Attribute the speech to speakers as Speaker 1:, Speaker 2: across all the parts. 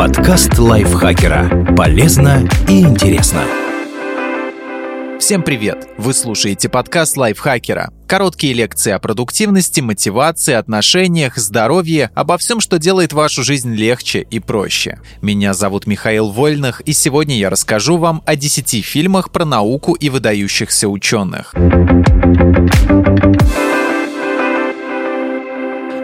Speaker 1: Подкаст лайфхакера. Полезно и интересно.
Speaker 2: Всем привет! Вы слушаете подкаст лайфхакера. Короткие лекции о продуктивности, мотивации, отношениях, здоровье, обо всем, что делает вашу жизнь легче и проще. Меня зовут Михаил Вольных, и сегодня я расскажу вам о 10 фильмах про науку и выдающихся ученых.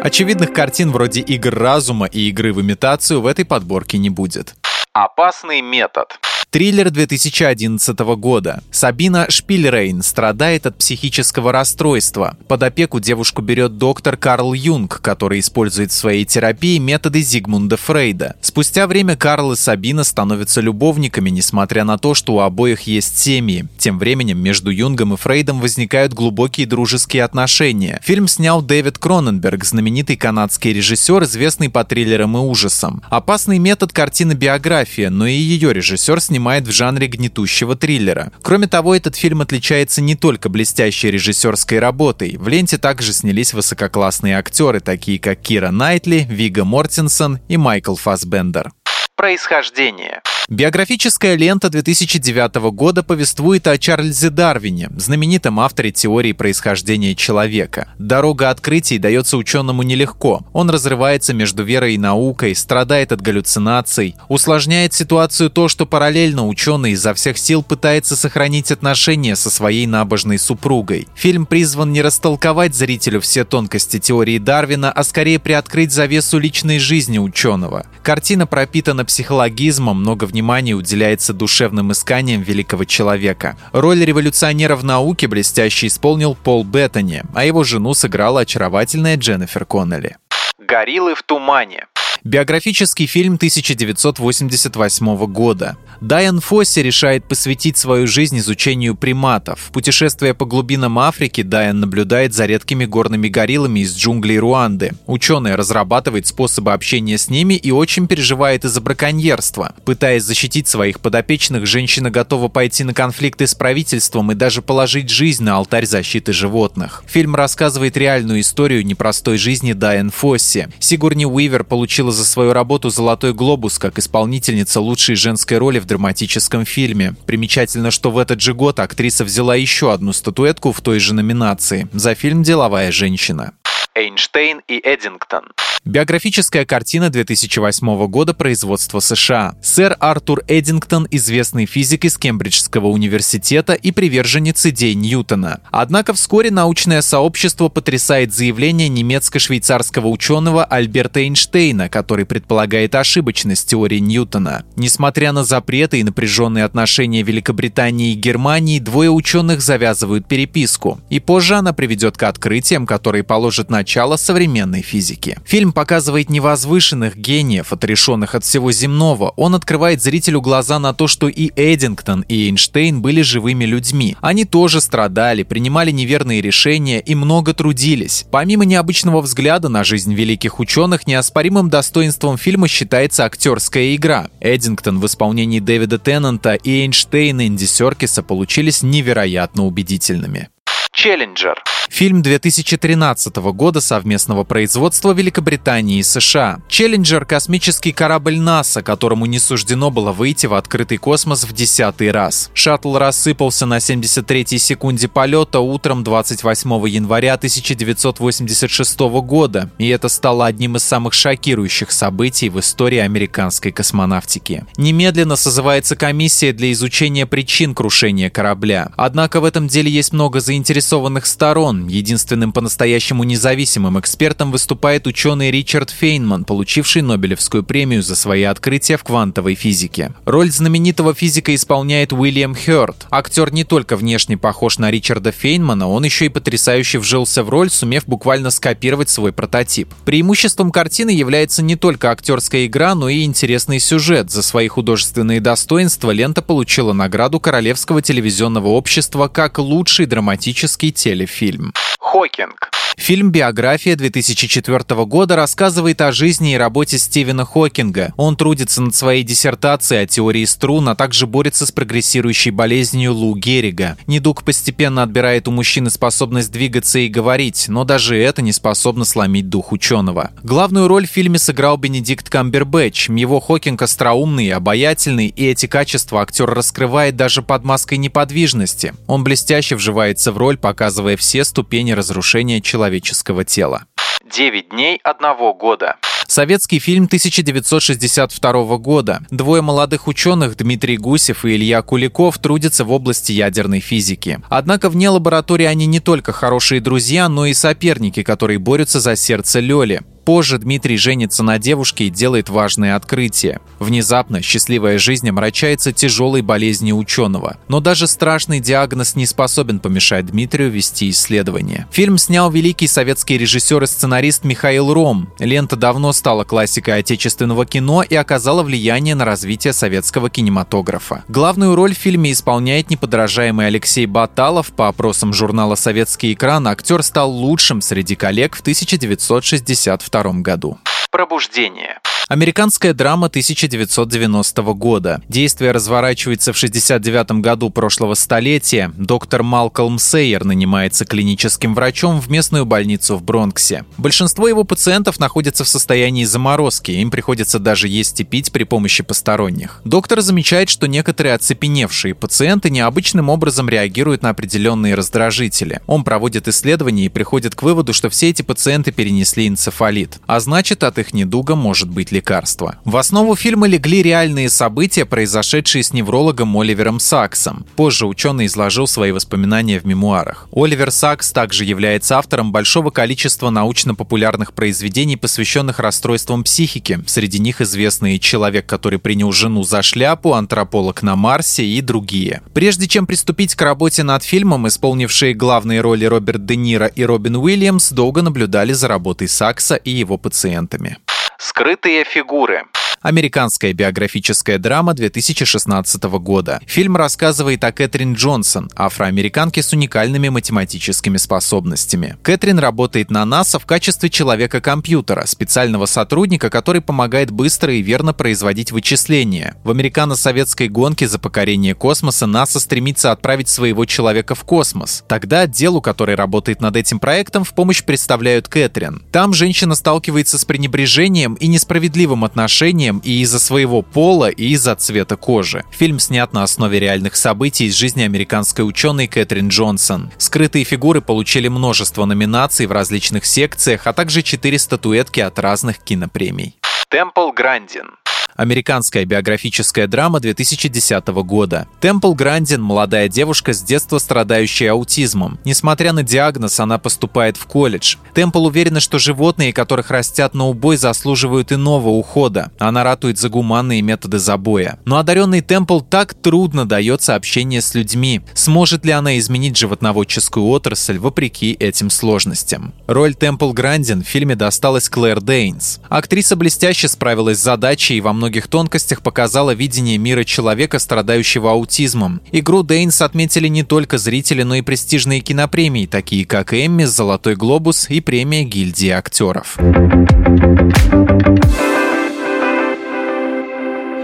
Speaker 2: Очевидных картин вроде игр разума и игры в имитацию в этой подборке не будет. Опасный метод. Триллер 2011 года. Сабина Шпильрейн страдает от психического расстройства. Под опеку девушку берет доктор Карл Юнг, который использует в своей терапии методы Зигмунда Фрейда. Спустя время Карл и Сабина становятся любовниками, несмотря на то, что у обоих есть семьи. Тем временем между Юнгом и Фрейдом возникают глубокие дружеские отношения. Фильм снял Дэвид Кроненберг, знаменитый канадский режиссер, известный по триллерам и ужасам. Опасный метод картины биография, но и ее режиссер снимает снимает в жанре гнетущего триллера. Кроме того, этот фильм отличается не только блестящей режиссерской работой. В ленте также снялись высококлассные актеры, такие как Кира Найтли, Вига Мортенсон и Майкл Фассбендер. Происхождение. Биографическая лента 2009 года повествует о Чарльзе Дарвине, знаменитом авторе теории происхождения человека. Дорога открытий дается ученому нелегко. Он разрывается между верой и наукой, страдает от галлюцинаций. Усложняет ситуацию то, что параллельно ученый изо всех сил пытается сохранить отношения со своей набожной супругой. Фильм призван не растолковать зрителю все тонкости теории Дарвина, а скорее приоткрыть завесу личной жизни ученого. Картина пропитана психологизмом, много внимания уделяется душевным исканиям великого человека. Роль революционера в науке блестяще исполнил Пол Беттани, а его жену сыграла очаровательная Дженнифер Коннелли. Гориллы в тумане. Биографический фильм 1988 года. Дайан Фосси решает посвятить свою жизнь изучению приматов. Путешествуя по глубинам Африки, Дайан наблюдает за редкими горными гориллами из джунглей Руанды. Ученый разрабатывает способы общения с ними и очень переживает из-за браконьерства. Пытаясь защитить своих подопечных, женщина готова пойти на конфликты с правительством и даже положить жизнь на алтарь защиты животных. Фильм рассказывает реальную историю непростой жизни Дайан Фосси. Сигурни Уивер получила за свою работу «Золотой глобус» как исполнительница лучшей женской роли в драматическом фильме. Примечательно, что в этот же год актриса взяла еще одну статуэтку в той же номинации за фильм «Деловая женщина». Эйнштейн и Эдингтон. Биографическая картина 2008 года производства США. Сэр Артур Эдингтон – известный физик из Кембриджского университета и приверженец идей Ньютона. Однако вскоре научное сообщество потрясает заявление немецко-швейцарского ученого Альберта Эйнштейна, который предполагает ошибочность теории Ньютона. Несмотря на запреты и напряженные отношения Великобритании и Германии, двое ученых завязывают переписку. И позже она приведет к открытиям, которые положат начало современной физике. Фильм показывает невозвышенных гениев, отрешенных от всего земного. Он открывает зрителю глаза на то, что и Эдингтон, и Эйнштейн были живыми людьми. Они тоже страдали, принимали неверные решения и много трудились. Помимо необычного взгляда на жизнь великих ученых, неоспоримым достоинством фильма считается актерская игра. Эдингтон в исполнении Дэвида Теннанта и Эйнштейн Энди Серкиса получились невероятно убедительными. Челленджер. Фильм 2013 года совместного производства Великобритании и США. Челленджер — космический корабль НАСА, которому не суждено было выйти в открытый космос в десятый раз. Шаттл рассыпался на 73-й секунде полета утром 28 января 1986 года, и это стало одним из самых шокирующих событий в истории американской космонавтики. Немедленно созывается комиссия для изучения причин крушения корабля. Однако в этом деле есть много заинтересованных сторон, сторон. Единственным по-настоящему независимым экспертом выступает ученый Ричард Фейнман, получивший Нобелевскую премию за свои открытия в квантовой физике. Роль знаменитого физика исполняет Уильям Хёрд. Актер не только внешне похож на Ричарда Фейнмана, он еще и потрясающе вжился в роль, сумев буквально скопировать свой прототип. Преимуществом картины является не только актерская игра, но и интересный сюжет. За свои художественные достоинства лента получила награду Королевского телевизионного общества как лучший драматический телефильм. Хокинг. Фильм «Биография» 2004 года рассказывает о жизни и работе Стивена Хокинга. Он трудится над своей диссертацией о теории струн, а также борется с прогрессирующей болезнью Лу Геррига. Недуг постепенно отбирает у мужчины способность двигаться и говорить, но даже это не способно сломить дух ученого. Главную роль в фильме сыграл Бенедикт Камбербэтч. Его Хокинг остроумный, обаятельный, и эти качества актер раскрывает даже под маской неподвижности. Он блестяще вживается в роль, показывая все ступени разрушения человека человеческого тела. «Девять дней одного года». Советский фильм 1962 года. Двое молодых ученых, Дмитрий Гусев и Илья Куликов, трудятся в области ядерной физики. Однако вне лаборатории они не только хорошие друзья, но и соперники, которые борются за сердце Лёли. Позже Дмитрий женится на девушке и делает важное открытие. Внезапно счастливая жизнь омрачается тяжелой болезнью ученого. Но даже страшный диагноз не способен помешать Дмитрию вести исследования. Фильм снял великий советский режиссер и сценарист Михаил Ром. Лента давно стала классикой отечественного кино и оказала влияние на развитие советского кинематографа. Главную роль в фильме исполняет неподражаемый Алексей Баталов. По опросам журнала «Советский экран» актер стал лучшим среди коллег в 1962 1992 году. Пробуждение. Американская драма 1990 года. Действие разворачивается в 69 году прошлого столетия. Доктор Малкольм Сейер нанимается клиническим врачом в местную больницу в Бронксе. Большинство его пациентов находятся в состоянии заморозки, им приходится даже есть и пить при помощи посторонних. Доктор замечает, что некоторые оцепеневшие пациенты необычным образом реагируют на определенные раздражители. Он проводит исследования и приходит к выводу, что все эти пациенты перенесли энцефалит, а значит от их недуга может быть лекарства. В основу фильма легли реальные события, произошедшие с неврологом Оливером Саксом. Позже ученый изложил свои воспоминания в мемуарах. Оливер Сакс также является автором большого количества научно-популярных произведений, посвященных расстройствам психики. Среди них известные «Человек, который принял жену за шляпу», «Антрополог на Марсе» и другие. Прежде чем приступить к работе над фильмом, исполнившие главные роли Роберт Де Ниро и Робин Уильямс долго наблюдали за работой Сакса и его пациентами. Скрытые фигуры. Американская биографическая драма 2016 года. Фильм рассказывает о Кэтрин Джонсон, афроамериканке с уникальными математическими способностями. Кэтрин работает на НАСА в качестве человека-компьютера, специального сотрудника, который помогает быстро и верно производить вычисления. В американо-советской гонке за покорение космоса НАСА стремится отправить своего человека в космос. Тогда отделу, который работает над этим проектом, в помощь представляют Кэтрин. Там женщина сталкивается с пренебрежением и несправедливым отношением отношениям и из-за своего пола, и из-за цвета кожи. Фильм снят на основе реальных событий из жизни американской ученой Кэтрин Джонсон. Скрытые фигуры получили множество номинаций в различных секциях, а также четыре статуэтки от разных кинопремий. Темпл Грандин Американская биографическая драма 2010 года. Темпл Грандин – молодая девушка с детства страдающая аутизмом. Несмотря на диагноз, она поступает в колледж. Темпл уверена, что животные, которых растят на убой, заслуживают иного ухода. Она ратует за гуманные методы забоя. Но одаренный Темпл так трудно дается общение с людьми. Сможет ли она изменить животноводческую отрасль вопреки этим сложностям? Роль Темпл Грандин в фильме досталась Клэр Дейнс. Актриса блестяще справилась с задачей и во многом многих тонкостях показала видение мира человека, страдающего аутизмом. Игру Дейнс отметили не только зрители, но и престижные кинопремии, такие как Эмми, Золотой глобус и премия гильдии актеров.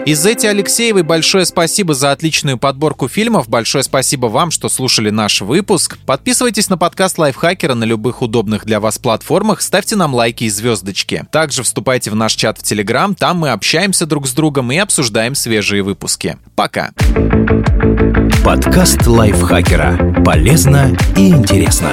Speaker 2: Изете Алексеевой большое спасибо за отличную подборку фильмов. Большое спасибо вам, что слушали наш выпуск. Подписывайтесь на подкаст Лайфхакера на любых удобных для вас платформах. Ставьте нам лайки и звездочки. Также вступайте в наш чат в Телеграм. Там мы общаемся друг с другом и обсуждаем свежие выпуски. Пока.
Speaker 1: Подкаст Лайфхакера. Полезно и интересно.